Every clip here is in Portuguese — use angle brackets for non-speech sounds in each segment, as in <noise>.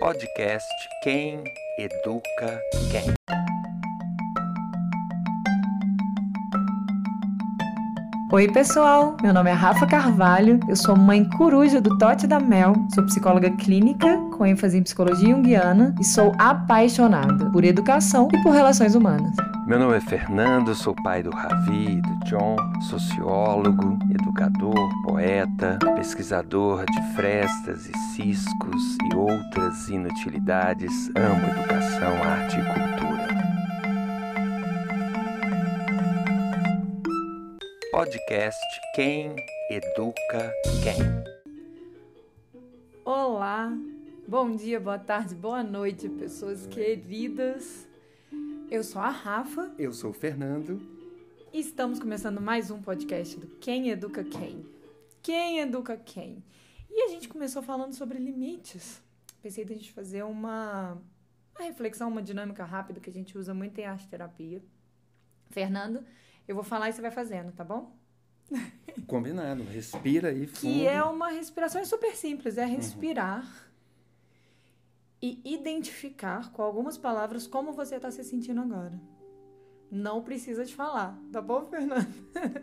Podcast Quem Educa Quem. Oi, pessoal! Meu nome é Rafa Carvalho, eu sou mãe coruja do Tote da Mel, sou psicóloga clínica com ênfase em psicologia junguiana e sou apaixonada por educação e por relações humanas. Meu nome é Fernando, sou pai do Ravi e do John, sociólogo, educador, poeta, pesquisador de frestas e ciscos e outras inutilidades. Amo educação, arte e cultura. Podcast Quem Educa Quem. Olá, bom dia, boa tarde, boa noite, pessoas queridas. Eu sou a Rafa Eu sou o Fernando. e estamos começando mais um podcast do Quem Educa Quem. Quem Educa Quem? E a gente começou falando sobre limites. Pensei da gente fazer uma, uma reflexão, uma dinâmica rápida que a gente usa muito em arte terapia. Fernando, eu vou falar e você vai fazendo, tá bom? Combinado, respira aí fundo. Que é uma respiração é super simples, é respirar e identificar com algumas palavras como você está se sentindo agora. Não precisa de falar, tá bom, Fernando?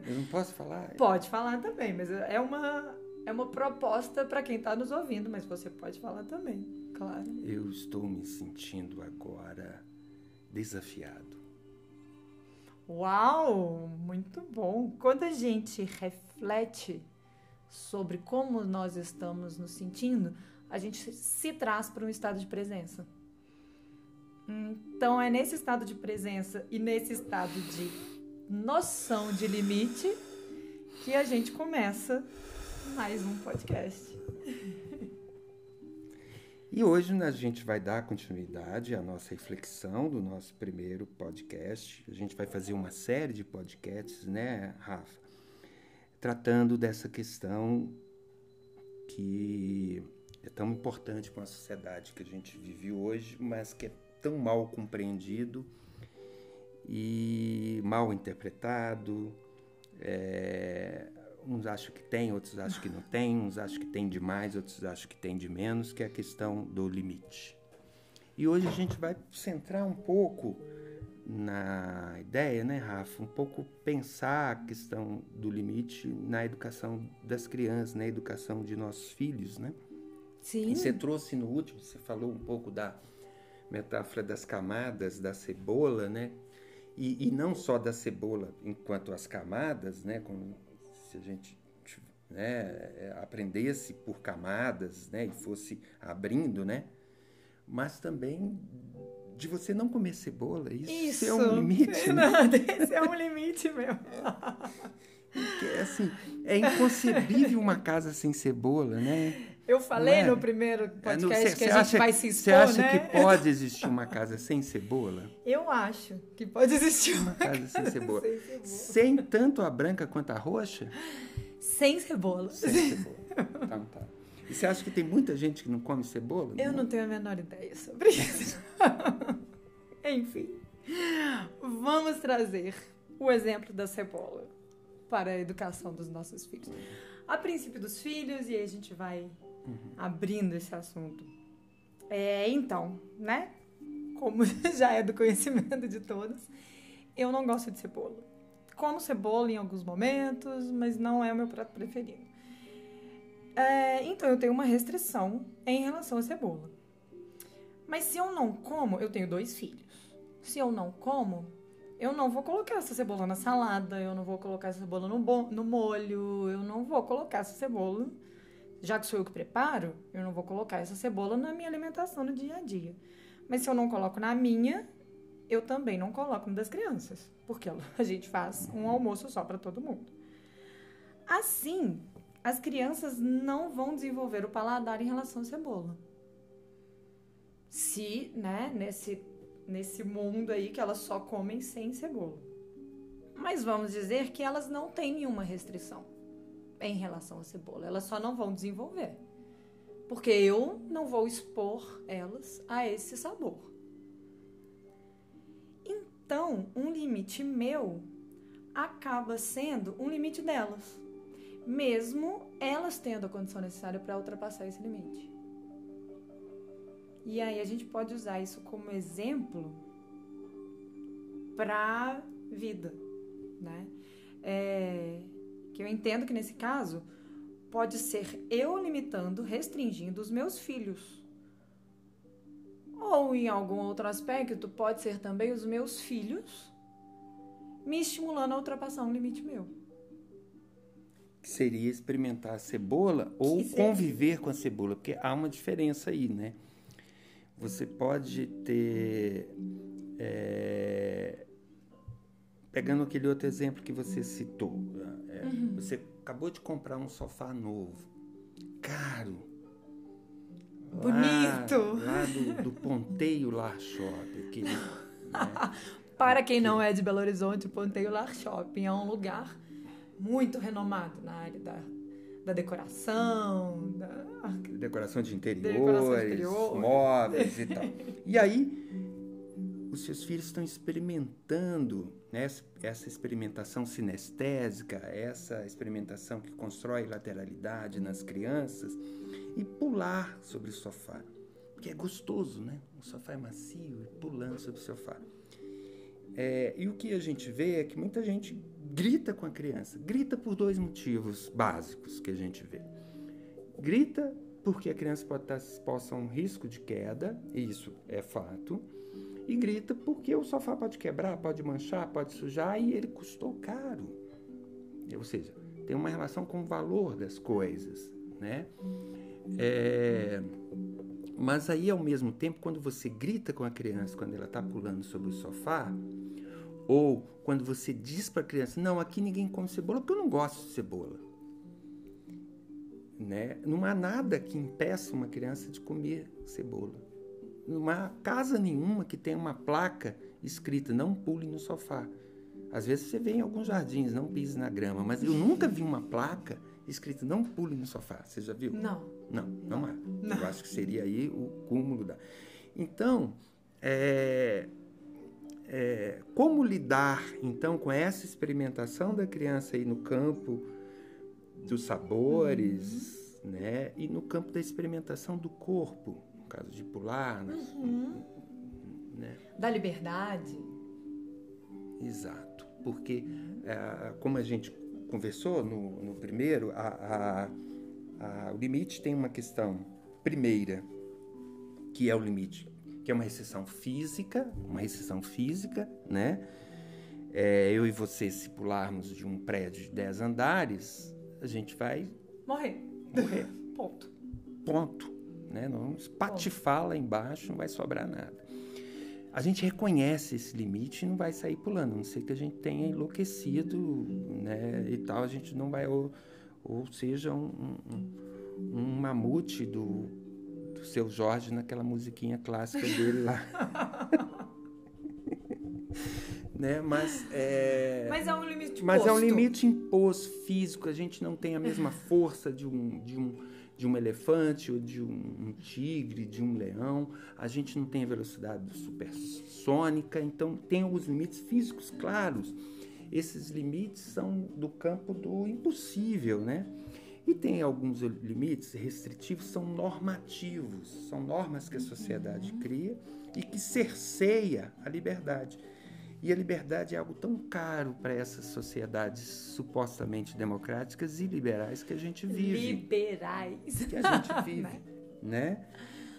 Eu não posso falar? Pode falar também, mas é uma é uma proposta para quem está nos ouvindo, mas você pode falar também, claro. Eu estou me sentindo agora desafiado. Uau, muito bom. Quando a gente reflete sobre como nós estamos nos sentindo, a gente se traz para um estado de presença. Então é nesse estado de presença e nesse estado de noção de limite que a gente começa mais um podcast. E hoje né, a gente vai dar continuidade à nossa reflexão do nosso primeiro podcast. A gente vai fazer uma série de podcasts, né, Rafa? Tratando dessa questão que é tão importante para a sociedade que a gente vive hoje, mas que é tão mal compreendido e mal interpretado. É, uns acham que tem, outros acham que não tem, uns acham que tem demais, outros acham que tem de menos, que é a questão do limite. E hoje a gente vai centrar um pouco na ideia, né, Rafa? Um pouco pensar a questão do limite na educação das crianças, na educação de nossos filhos, né? Sim. E você trouxe no último, você falou um pouco da metáfora das camadas da cebola, né? E, e não só da cebola enquanto as camadas, né? Como se a gente né, aprendesse por camadas, né? E fosse abrindo, né? Mas também de você não comer cebola. Isso, <laughs> Isso. é um limite, né? Fernando, Esse é um limite mesmo. Porque, assim, é inconcebível uma casa sem cebola, né? Eu falei Não é? no primeiro É, podcast não- cê- que a gente acha- vai se Você expor, acha né? que pode existir uma casa sem cebola? <laughs> Eu acho que pode existir uma Casa sem cebola. sem cebola. Sem tanto a branca quanto a roxa? Sem cebola. Sem cebola. Então tá. E você acha que tem muita gente que não come cebola? Eu não tenho a menor ideia sobre isso. <laughs> Enfim, vamos trazer o exemplo da cebola para a educação dos nossos filhos. A princípio dos filhos, e aí a gente vai abrindo esse assunto. É, então, né? Como <laughs> já é do conhecimento de todos, eu não gosto de cebola. Como cebola em alguns momentos, mas não é o meu prato preferido. É, então eu tenho uma restrição em relação à cebola. Mas se eu não como, eu tenho dois filhos. Se eu não como, eu não vou colocar essa cebola na salada, eu não vou colocar essa cebola no, no molho, eu não vou colocar essa cebola, já que sou eu que preparo, eu não vou colocar essa cebola na minha alimentação no dia a dia. Mas se eu não coloco na minha, eu também não coloco no das crianças, porque <laughs> a gente faz um almoço só para todo mundo. Assim, as crianças não vão desenvolver o paladar em relação à cebola. Se, né, nesse, nesse mundo aí que elas só comem sem cebola. Mas vamos dizer que elas não têm nenhuma restrição em relação à cebola. Elas só não vão desenvolver. Porque eu não vou expor elas a esse sabor. Então, um limite meu acaba sendo um limite delas. mesmo elas tendo a condição necessária para ultrapassar esse limite. E aí a gente pode usar isso como exemplo para vida, né? É, que eu entendo que nesse caso pode ser eu limitando, restringindo os meus filhos. Ou em algum outro aspecto, pode ser também os meus filhos me estimulando a ultrapassar um limite meu. Que seria experimentar a cebola ou conviver com a cebola, porque há uma diferença aí, né? Você pode ter. É, pegando aquele outro exemplo que você citou. Você acabou de comprar um sofá novo, caro. Bonito! Lá, lá do, do Ponteio Lar Shopping. Aquele, né? <laughs> Para quem não é de Belo Horizonte, o Ponteio Lar Shopping é um lugar muito renomado na área da, da decoração, da decoração de interiores, decoração de interior. móveis e tal. E aí, os seus filhos estão experimentando né, essa experimentação sinestésica, essa experimentação que constrói lateralidade nas crianças e pular sobre o sofá. Porque é gostoso, né? O sofá é macio e pulando sobre o sofá. É, e o que a gente vê é que muita gente grita com a criança. Grita por dois motivos básicos que a gente vê. Grita porque a criança pode estar exposta a um risco de queda, e isso é fato. E grita porque o sofá pode quebrar, pode manchar, pode sujar e ele custou caro. Ou seja, tem uma relação com o valor das coisas, né? É, mas aí, ao mesmo tempo, quando você grita com a criança quando ela está pulando sobre o sofá, ou quando você diz para a criança: Não, aqui ninguém come cebola porque eu não gosto de cebola. Né? Não há nada que impeça uma criança de comer cebola. Há casa nenhuma que tenha uma placa escrita: Não pule no sofá. Às vezes você vê em alguns jardins, não pise na grama, mas eu nunca vi uma placa escrita não pule no sofá. Você já viu? Não. Não, não, não há. Não. Eu acho que seria aí o cúmulo da. Então, é, é, como lidar então com essa experimentação da criança aí no campo dos sabores, uhum. né? E no campo da experimentação do corpo, caso de pular, uhum. né? Da liberdade. Exato, porque é, como a gente conversou no, no primeiro, a, a, a, o limite tem uma questão primeira, que é o limite, que é uma restrição física, uma restrição física, né? É, eu e você, se pularmos de um prédio de 10 andares, a gente vai morrer. Morrer. <laughs> Ponto. Ponto. Né? Não vamos patifar lá embaixo, não vai sobrar nada a gente reconhece esse limite e não vai sair pulando, a não ser que a gente tenha enlouquecido, né, e tal, a gente não vai, ou, ou seja, um, um, um mamute do, do seu Jorge naquela musiquinha clássica dele lá. <laughs> né? Mas é, mas é um limite Mas é um limite imposto físico. A gente não tem a mesma força de um, de um, de um elefante ou de um, um, tigre, de um leão. A gente não tem a velocidade supersônica, então tem alguns limites físicos claros. Esses limites são do campo do impossível, né? E tem alguns limites restritivos, são normativos, são normas que a sociedade cria e que cerceia a liberdade. E a liberdade é algo tão caro para essas sociedades supostamente democráticas e liberais que a gente vive. Liberais. Que a gente <laughs> vive, né?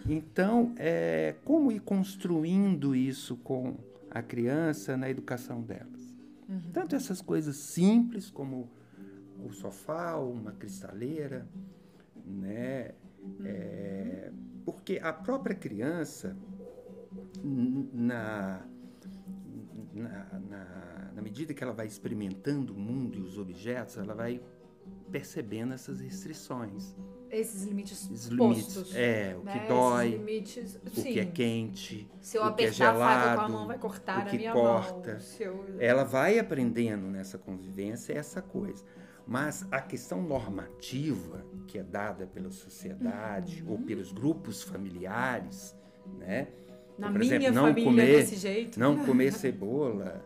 Então, é, como ir construindo isso com a criança na educação delas? Uhum. Tanto essas coisas simples como o sofá, uma cristaleira, né? Uhum. É, porque a própria criança, na na, na, na medida que ela vai experimentando o mundo e os objetos, ela vai percebendo essas restrições. Esses limites Esses limites, postos. É, o que né? dói, limites, o que é quente, Se eu o que é gelado, a mão, vai cortar o que a minha corta. mão. Eu... Ela vai aprendendo nessa convivência essa coisa. Mas a questão normativa que é dada pela sociedade uhum. ou pelos grupos familiares, né? Na por minha exemplo, não família comer, desse jeito. Não comer cebola.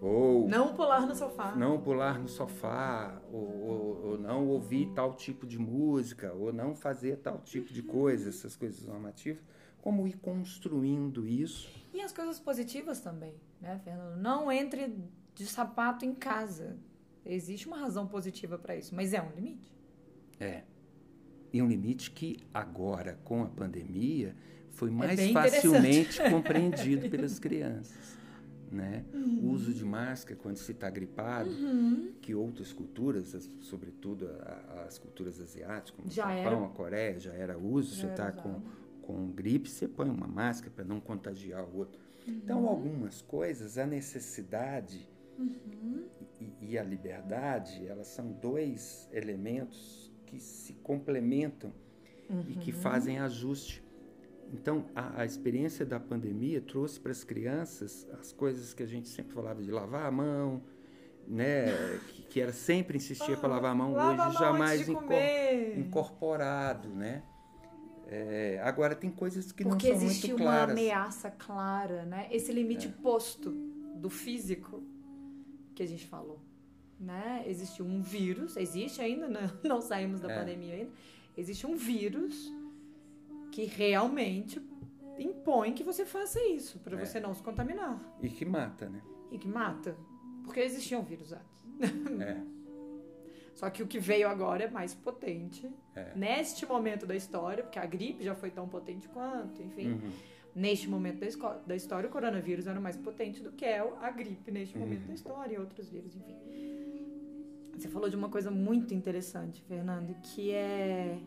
Ou não pular no sofá. Não pular no sofá, ou, ou, ou, não ouvir tal tipo de música, ou não fazer tal tipo de coisa, essas coisas normativas, como ir construindo isso. E as coisas positivas também, né, Fernando? Não entre de sapato em casa. Existe uma razão positiva para isso, mas é um limite. É. E um limite que agora, com a pandemia, foi É mais bem facilmente compreendido pelas <laughs> crianças. Né? Uhum. O uso de máscara quando se está gripado, que outras culturas, as- sobretudo a- as culturas asiáticas, como Já o Japão, era. a Coreia, já era uso. Já você está com, com gripe, você põe uma máscara para não contagiar o outro. Uhum. Então, algumas coisas, a necessidade Uhum. e, e a liberdade, elas são dois elementos que se complementam e que fazem ajuste. Então, a, a experiência da pandemia trouxe para as crianças as coisas que a gente sempre falava de lavar a mão, né? que, que era sempre insistia para lavar a mão, Lava a hoje mão jamais antes de inco- comer. incorporado, né? É, agora tem coisas que Porque não são existe muito uma claras. ameaça clara, né? Esse limite posto do físico que a gente falou, né? Existe um vírus, existe ainda, né? <laughs> não saímos da É. pandemia ainda. Existe um vírus que realmente impõe que você faça isso para É. você não se contaminar E que mata, né? e que mata, porque existia um vírus antes. É. <laughs> Só que o que veio agora é mais potente É. neste momento da história, porque a gripe já foi tão potente quanto, enfim. Uhum. Neste momento da, da história, o coronavírus era mais potente do que é a gripe neste momento Uhum. da história e outros vírus, enfim. Você falou de uma coisa muito interessante, Fernando, que é.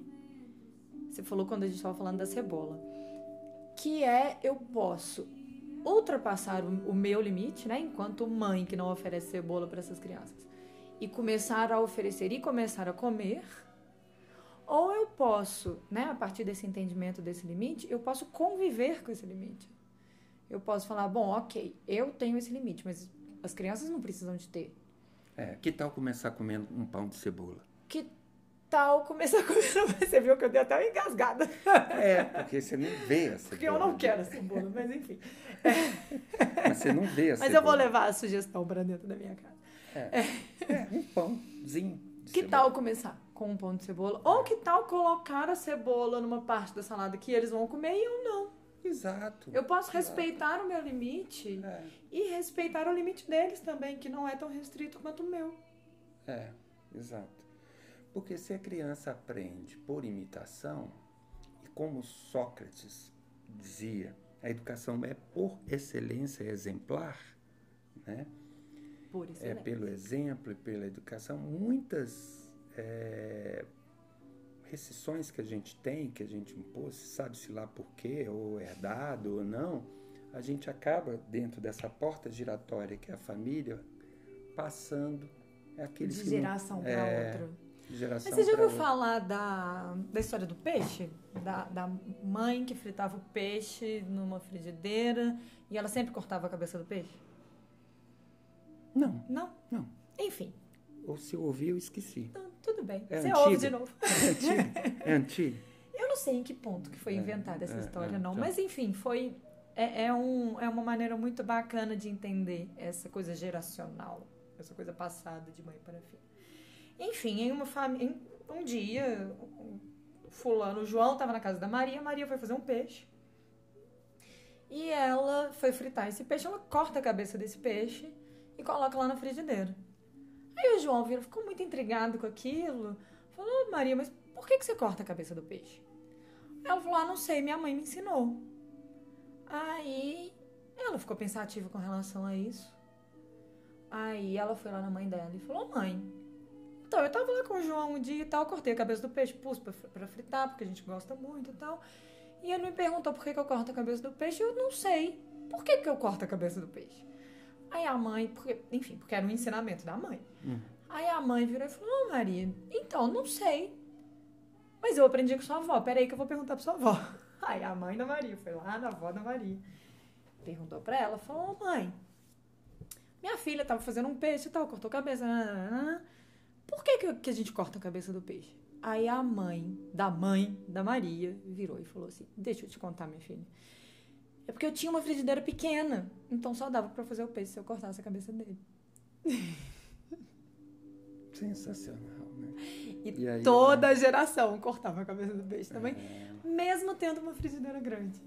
Você falou quando a gente estava falando da cebola. Que é eu posso ultrapassar o, o meu limite, né? Enquanto mãe que não oferece cebola para essas crianças. E começar a oferecer e começar a comer. Ou eu posso, né, a partir desse entendimento desse limite, eu posso conviver com esse limite. Eu posso falar, bom, ok, eu tenho esse limite, mas as crianças não precisam de ter. É, que tal começar comendo um pão de cebola? Que tal começar a comer? Você viu que eu dei até uma engasgada. É, porque você não vê a cebola. Porque eu não quero a cebola, mas enfim. Mas você não vê a Mas eu vou levar a sugestão para dentro da minha casa. É, um pãozinho. de Que cebola. tal começar com um pão de cebola? Ou que tal colocar a cebola numa parte da salada que eles vão comer e eu não? Exato. Eu posso Exato. respeitar o meu limite É, e respeitar o limite deles também, que não é tão restrito quanto o meu. é, exato. Porque se a criança aprende por imitação, e como Sócrates dizia, a educação é por excelência exemplar, né? Por isso, é pelo exemplo e pela educação, muitas é, restrições que a gente tem, que a gente impôs, sabe-se lá por quê, ou herdado ou não, a gente acaba dentro dessa porta giratória que é a família, passando aqueles de geração para é, outra. Geração Mas você já ouviu outra. falar da, da história do peixe? Da, da mãe que fritava o peixe numa frigideira e ela sempre cortava a cabeça do peixe? Não, Não? não. Enfim, Ou se eu ouvi, eu esqueci. então, tudo bem. É você antiga? ouve de novo. É antigo? É antigo? <laughs> Eu não sei em que ponto que foi É, inventada essa é, história, é, não. Mas enfim, foi. É, é, um, é uma maneira muito bacana de entender essa coisa geracional, essa coisa passada de mãe para filha. Enfim, em uma família. Um dia, fulano, o João, estava na casa da Maria, Maria foi fazer um peixe. E ela foi fritar esse peixe, ela corta a cabeça desse peixe e coloca lá na frigideira. Aí o João vira, ficou muito intrigado com aquilo. Falou, Maria, mas por que, que você corta a cabeça do peixe? Ela falou, ah, não sei, minha mãe me ensinou. Aí ela ficou pensativa com relação a isso. Aí ela foi lá na mãe dela e falou, mãe, então eu tava lá com o João um dia e tal, cortei a cabeça do peixe, pus pra, pra fritar, porque a gente gosta muito e tal. E ele me perguntou por que, que eu corto a cabeça do peixe, eu não sei. Por que, que eu corto a cabeça do peixe? Aí a mãe, porque, enfim, porque era um ensinamento da mãe. Hum. Aí a mãe virou e falou: Ô Maria, então, não sei. Mas eu aprendi com sua avó. Peraí que eu vou perguntar pra sua avó. <laughs> Aí a mãe da Maria foi lá na avó da Maria. Perguntou pra ela, falou: Ô mãe, minha filha tava fazendo um peixe e tal, cortou a cabeça. nananana. Que, que, a gente corta a cabeça do peixe? Aí a mãe da mãe da Maria virou e falou assim: Deixa eu te contar, minha filha. É porque eu tinha uma frigideira pequena, então só dava pra fazer o peixe se eu cortasse a cabeça dele. <laughs> Sensacional, né? E, E aí, toda a geração cortava a cabeça do peixe também, É, mesmo tendo uma frigideira grande.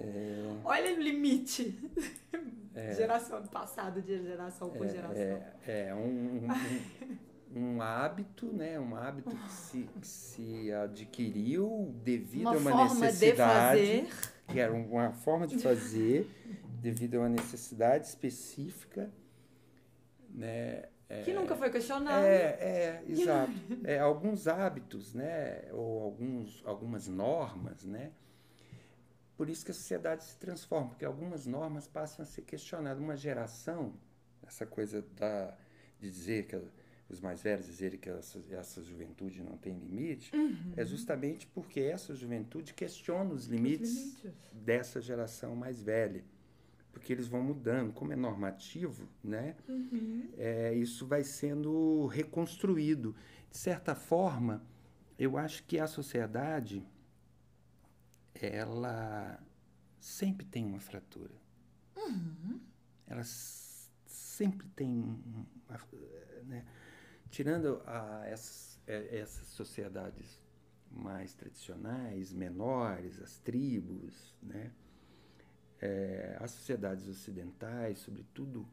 é, <laughs> Olha o limite. É. Geração passada de geração por geração. é, é um, um, <laughs> um hábito, né? Um hábito que se, que se adquiriu devido uma a uma forma de necessidade. fazer. que era uma forma de fazer devido a uma necessidade específica, né? Que nunca foi questionado. É, é, exato. É, alguns hábitos, né? Ou alguns, algumas normas, né? Por isso que a sociedade se transforma, porque algumas normas passam a ser questionadas. Uma geração, essa coisa da, de dizer que os mais velhos dizerem que essa, essa juventude não tem limite, é justamente porque essa juventude questiona os limites, limites. dessa geração mais velha. Porque eles vão mudando. Como é normativo, né? É, isso vai sendo reconstruído. De certa forma, eu acho que a sociedade ela sempre tem uma fratura. Ela s- sempre tem um- uma- né? Tirando a, essas, é, essas sociedades mais tradicionais, menores, as tribos, né? É, as sociedades ocidentais, sobretudo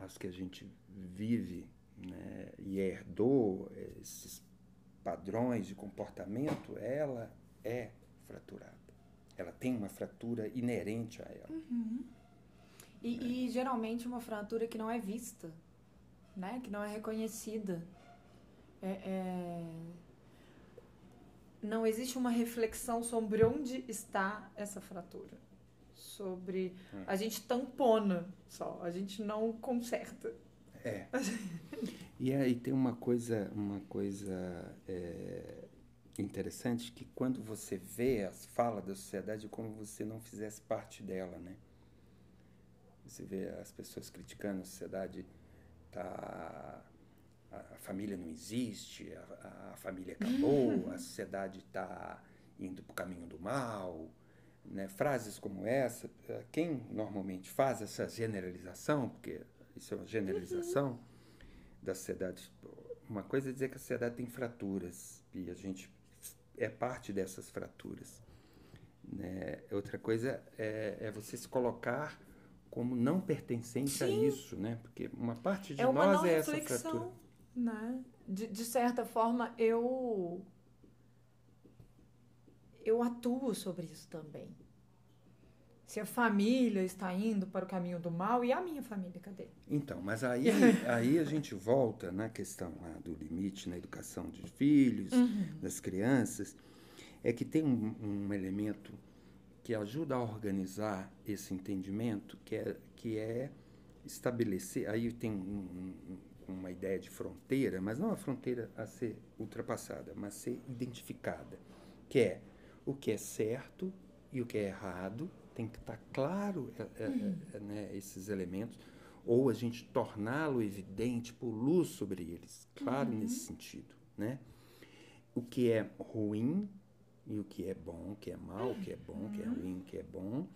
as que a gente vive né, e herdou esses padrões de comportamento, ela é fraturada. Ela tem uma fratura inerente a ela. E, e geralmente uma fratura que não é vista, né? Que não é reconhecida. É, é- Não existe uma reflexão sobre onde está essa fratura. Sobre. A gente tampona só, a gente não conserta. É. <laughs> E aí tem uma coisa, uma coisa é, interessante que quando você vê as falas da sociedade como você não fizesse parte dela, né? Você vê as pessoas criticando a sociedade, tá a, família não existe, a, a família acabou, a sociedade está indo para o caminho do mal, né? Frases como essa, eh, quem normalmente faz essa generalização, porque isso é uma generalização da sociedade. Uma coisa é dizer que a sociedade tem fraturas e a gente é parte dessas fraturas. Né? Outra coisa é, é você se colocar como não pertencente a Sim. isso, né? Porque uma parte de é uma nós é essa fratura. né? De, de certa forma, eu eu atuo sobre isso também. Se a família está indo para o caminho do mal, e a minha família, cadê? Então, mas aí, <laughs> aí a gente volta na questão lá do limite na educação dos filhos, das crianças, é que tem um, um elemento que ajuda a organizar esse entendimento, que é, que é estabelecer, aí tem um- um- uma ideia de fronteira, mas não a fronteira a ser ultrapassada, mas ser identificada, que é o que é certo e o que é errado, tem que estar claro é, é, é, né, esses elementos, ou a gente torná-lo evidente, por luz sobre eles, claro nesse sentido, né? O que é ruim e o que é bom, o que é mal, o que é bom, o que é ruim, o que é bom,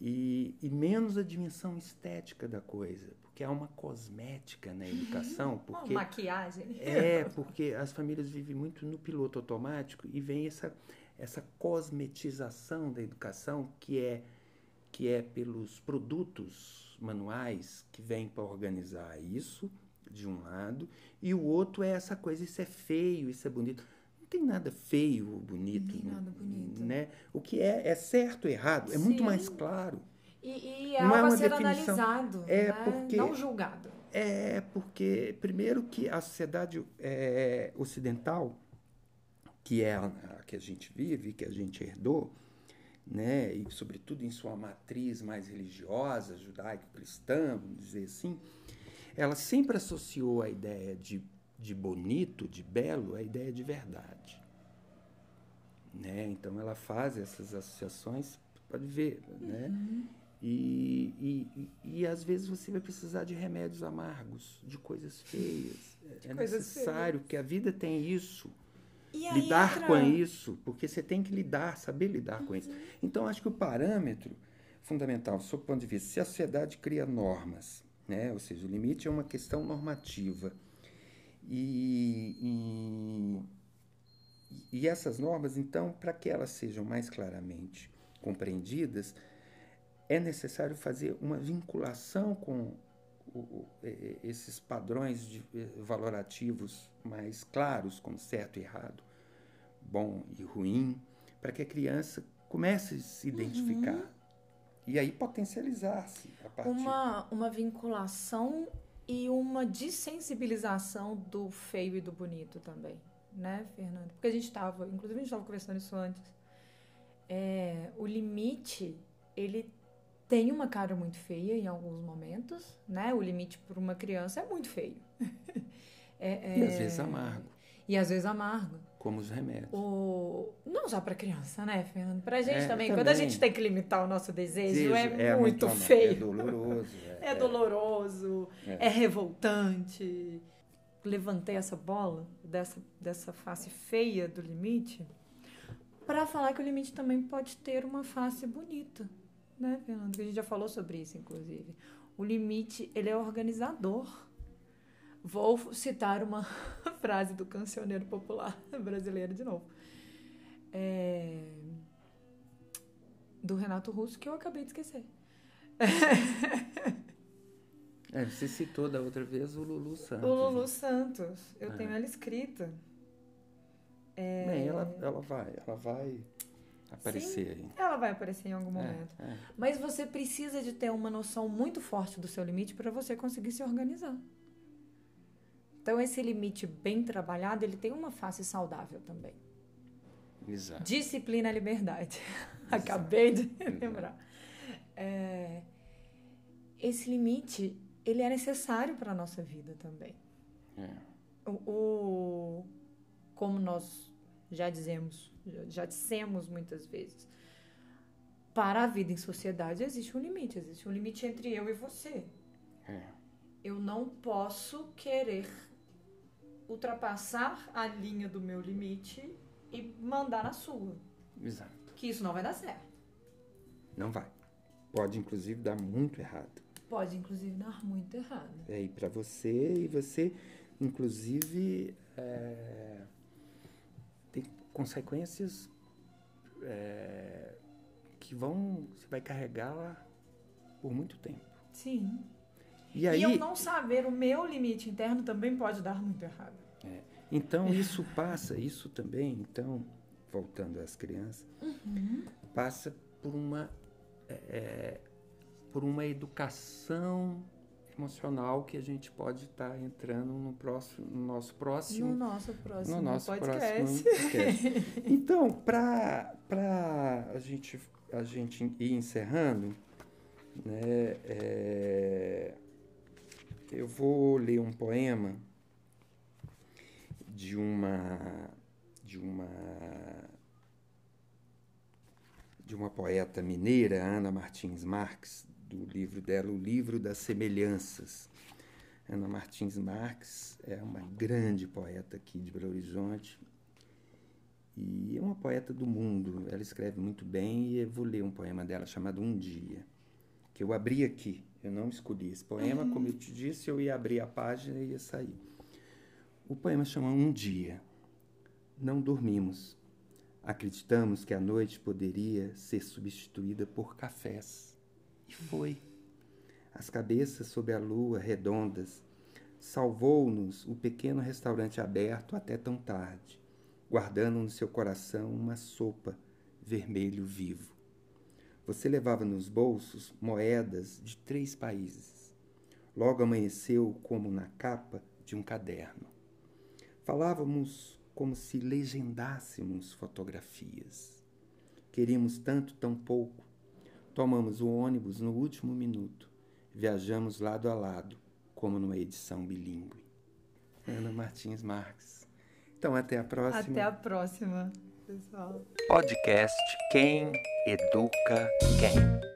e, e menos a dimensão estética da coisa, porque há uma cosmética na educação, <laughs> porque Uma maquiagem. é, porque as famílias vivem muito no piloto automático e vem essa, essa cosmetização da educação que é, que é pelos produtos manuais que vêm para organizar isso, de um lado, e o outro é essa coisa, isso é feio, isso é bonito. Tem nada feio ou bonito. Não tem nada bonito. Né? O que é, é certo ou errado, é muito Sim. mais claro. E, e é Não é algo a uma ser definição. analisado, É, né? porque- não julgado. É porque, primeiro, que a sociedade é, ocidental, que é a, a que a gente vive, que a gente herdou, né, e sobretudo em sua matriz mais religiosa, judaico-cristã, vamos dizer assim, ela sempre associou a ideia de, de bonito, de belo, a ideia de verdade. Né? Então ela faz essas associações, pode ver, né? E, e, e, e às vezes você vai precisar de remédios amargos, de coisas feias. É- é coisas necessário, porque a vida tem isso. Lidar entra- com isso, porque você tem que lidar, saber lidar com isso. Então, acho que o parâmetro fundamental, sob o ponto de vista, se a sociedade cria normas, né? Ou seja, o limite é uma questão normativa. E, e, e essas normas, então, para que elas sejam mais claramente compreendidas, é necessário fazer uma vinculação com o, esses padrões de, valorativos mais claros, como certo e errado, bom e ruim, para que a criança comece a se identificar. Uhum. E aí potencializar-se a partir. Uma, uma vinculação e uma desensibilização do feio e do bonito também, né, Fernanda? Porque a gente estava, inclusive a gente estava conversando isso antes. É, o limite, ele tem uma cara muito feia em alguns momentos, né? O limite para uma criança é muito feio. é, <laughs> é... E às vezes amargo. E às vezes amargo. Como os remédios. O... Não só para criança, né, Fernando? Para a gente é, também. também. Quando a gente tem que limitar o nosso desejo, é, é, muito, muito feio. É doloroso. <laughs> É, é doloroso, é. é revoltante. Levantei essa bola dessa, dessa face feia do limite para falar que o limite também pode ter uma face bonita né, Fernando? Que a gente já falou sobre isso, inclusive. O limite, ele é organizador. Vou citar uma <laughs> frase do cancioneiro popular brasileiro de novo. É... Do Renato Russo, que eu acabei de esquecer. <laughs> É, você citou da outra vez o Lulu Santos. O Lulu Santos. Eu é. tenho ela escrita. É... Bem, ela, ela vai, ela vai aparecer Sim, aí. Ela vai aparecer em algum é, momento. É, é. Mas você precisa de ter uma noção muito forte do seu limite para você conseguir se organizar. Então esse limite bem trabalhado, ele tem uma face saudável também. Exato. Disciplina e liberdade. <laughs> Acabei de lembrar. É, esse limite, ele é necessário para a nossa vida também. É. O, o, como nós já dizemos já dissemos muitas vezes. Para a vida em sociedade existe um limite, existe um limite entre eu e você. É. Eu não posso querer ultrapassar a linha do meu limite e mandar na sua. Exato. Que isso não vai dar certo. Não vai. Pode inclusive dar muito errado. Pode inclusive dar muito errado. É, e para você, e você inclusive é, consequências é, que vão. Você vai carregar por muito tempo. Sim. E, aí, e eu não saber o meu limite interno também pode dar muito errado. É. Então, isso passa, isso também, então, voltando às crianças, uhum. passa por uma, é, é por uma educação emocional que a gente pode estar tá entrando no, próximo, no nosso próximo. No nosso próximo no nosso podcast. Próximo podcast. <laughs> então, para a gente, a gente ir encerrando, né, é, eu vou ler um poema de uma de uma de uma poeta mineira, Ana Martins Marques, do livro dela, O Livro das Semelhanças. Ana Martins Marques é uma grande poeta aqui de Belo Horizonte e é uma poeta do mundo. Ela escreve muito bem e eu vou ler um poema dela chamado Um Dia, que eu abri aqui. Eu não escolhi esse poema, como eu te disse, eu ia abrir a página e ia sair. O poema chama Um Dia. Não dormimos. Acreditamos que a noite poderia ser substituída por cafés e foi. As cabeças sob a lua redondas. Salvou-nos o pequeno restaurante aberto até tão tarde, guardando no seu coração uma sopa vermelho vivo. Você levava nos bolsos moedas de três países. Logo amanheceu como na capa de um caderno. Falávamos como se legendássemos fotografias. Queríamos tanto tão pouco Tomamos o ônibus no último minuto. Viajamos lado a lado, como numa edição bilíngue. Ana Martins Marques. Então, até a próxima. Até a próxima, pessoal. Podcast Quem Educa Quem.